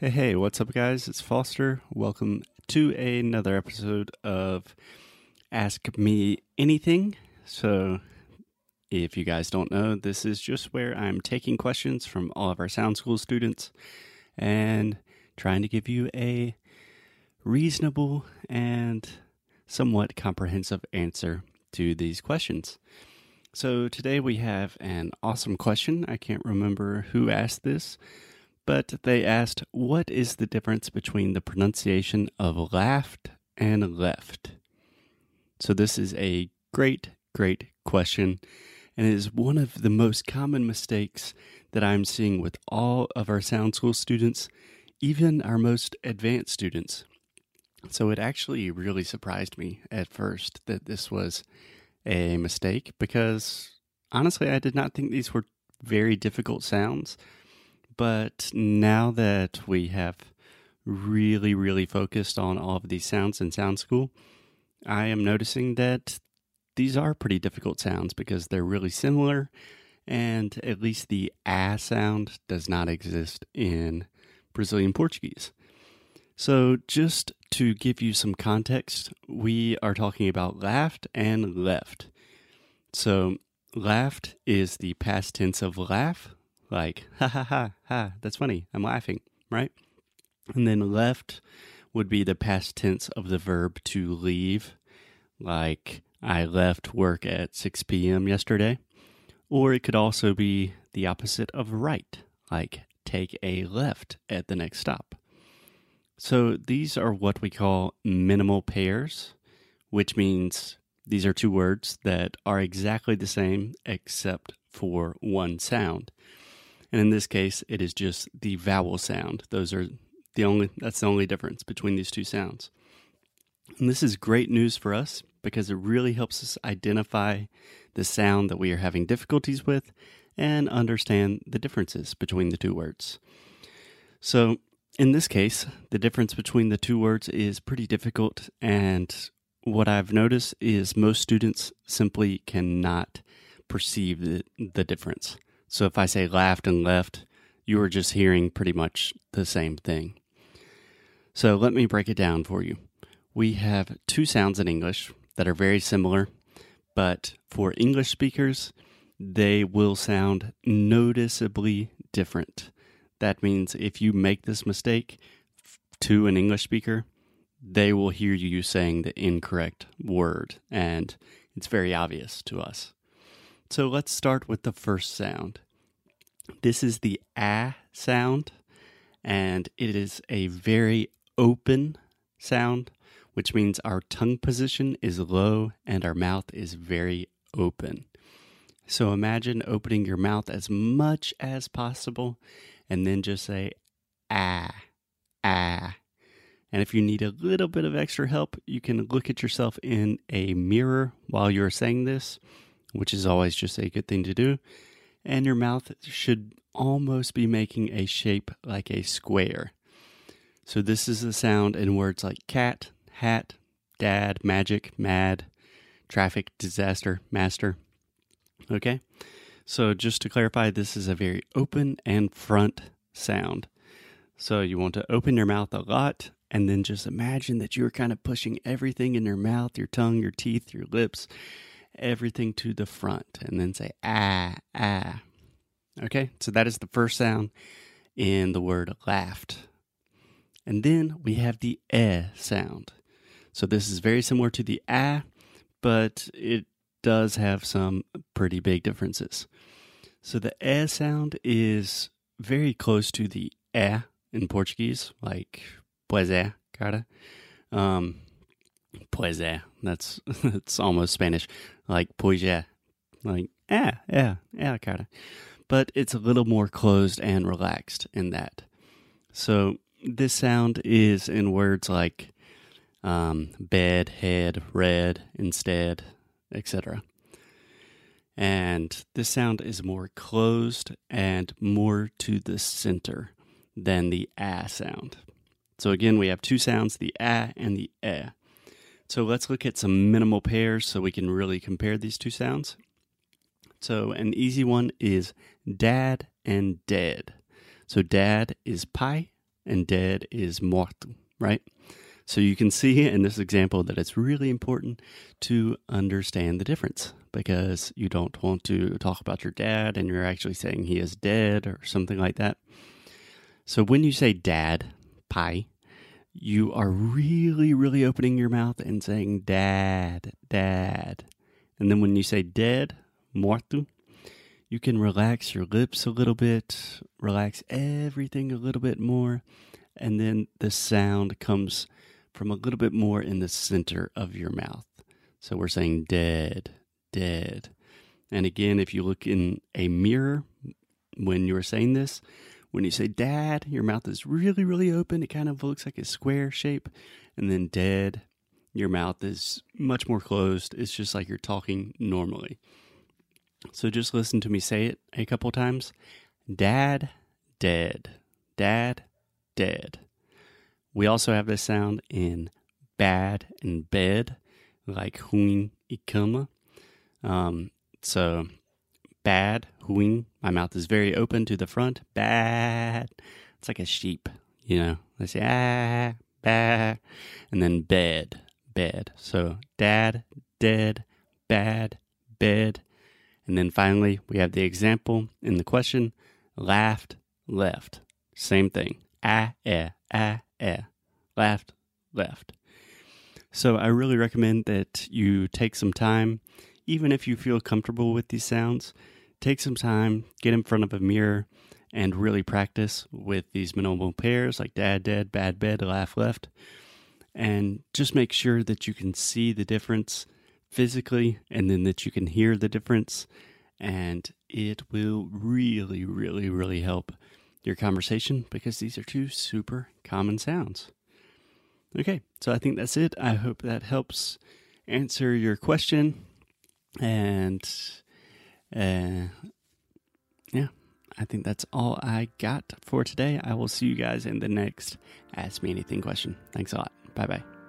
Hey, hey, what's up, guys? It's Foster. Welcome to another episode of Ask Me Anything. So, if you guys don't know, this is just where I'm taking questions from all of our Sound School students and trying to give you a reasonable and somewhat comprehensive answer to these questions. So, today we have an awesome question. I can't remember who asked this but they asked, What is the difference between the pronunciation of laughed and left? So, this is a great, great question, and it is one of the most common mistakes that I'm seeing with all of our Sound School students, even our most advanced students. So, it actually really surprised me at first that this was a mistake because honestly, I did not think these were very difficult sounds. But now that we have really, really focused on all of these sounds in Sound School, I am noticing that these are pretty difficult sounds because they're really similar, and at least the a sound does not exist in Brazilian Portuguese. So, just to give you some context, we are talking about laughed and left. So, laughed is the past tense of laugh, like ha ha ha ha that's funny i'm laughing right? And then left would be the past tense of the verb to leave like i left work at 6 p.m yesterday or it could also be the opposite of right like take a left at the next stop. So these are what we call minimal pairs which means these are two words that are exactly the same except for one sound and in this case, it is just the vowel sound. Those are the only that's the only difference between these two sounds. And this is great news for us because it really helps us identify the sound that we are having difficulties with and understand the differences between the two words. So, in this case, the difference between the two words is pretty difficult and what I've noticed is most students simply cannot perceive the, the difference. So if I say laughed and left, you are just hearing pretty much the same thing. So let me break it down for you. We have two sounds in English that are very similar, but for English speakers, they will sound noticeably different. That means if you make this mistake to an English speaker, they will hear you saying the incorrect word, and it's very obvious to us. So let's start with the first sound. This is the ah sound, and it is a very open sound, which means our tongue position is low and our mouth is very open. So imagine opening your mouth as much as possible and then just say ah, ah. And if you need a little bit of extra help, you can look at yourself in a mirror while you're saying this which is always just a good thing to do. And your mouth should almost be making a shape like a square. So, this is the sound in words like cat, hat, dad, magic, mad, traffic, disaster, master. Okay? So, just to clarify, this is a very open and front sound. So, you want to open your mouth a lot and then just imagine that you're kind of pushing everything in your mouth, your tongue, your teeth, your lips, everything to the front and then say ah, ah. Okay, so that is the first sound in the word laughed. And then we have the eh sound. So this is very similar to the ah, but it does have some pretty big differences. So the eh sound is very close to the eh in Portuguese, like pois é, cara. Um, pois é, that's that's almost Spanish like pois like yeah, yeah, yeah, kind of. But it's a little more closed and relaxed in that. So this sound is in words like um, bed, head, red, instead, etc. And this sound is more closed and more to the center than the ah sound. So again, we have two sounds, the ah and the eh. So let's look at some minimal pairs so we can really compare these two sounds. So an easy one is dad and dead. So dad is pai and dead is morto, right? So you can see in this example that it's really important to understand the difference because you don't want to talk about your dad and you're actually saying he is dead or something like that. So when you say dad, pai, you are really, really opening your mouth and saying dad, dad. And then when you say dead, morto, you can relax your lips a little bit, relax everything a little bit more, and then the sound comes from a little bit more in the center of your mouth. So we're saying dead, dead. And again, if you look in a mirror when you're saying this, when you say dad, your mouth is really, really open. It kind of looks like a square shape. And then dead, your mouth is much more closed. It's just like you're talking normally. So just listen to me say it a couple times. Dad, dead. Dad, dead. We also have this sound in bad and bed, like huin ikama. Um, so bad, huin, my mouth is very open to the front. Bad, it's like a sheep, you know. They say ah, bad, and then bed, bed. So dad, dead, bad, bed. And then finally, we have the example in the question laughed, left. Same thing. Ah, eh, ah, eh, left, left. So I really recommend that you take some time, even if you feel comfortable with these sounds, take some time, get in front of a mirror, and really practice with these minimal pairs like dad, dead, bad, bed, laugh, left. And just make sure that you can see the difference physically and then that you can hear the difference. And it will really, really, really help your conversation because these are two super common sounds. Okay, so I think that's it. I hope that helps answer your question. And uh, yeah, I think that's all I got for today. I will see you guys in the next Ask Me Anything question. Thanks a lot. Bye bye.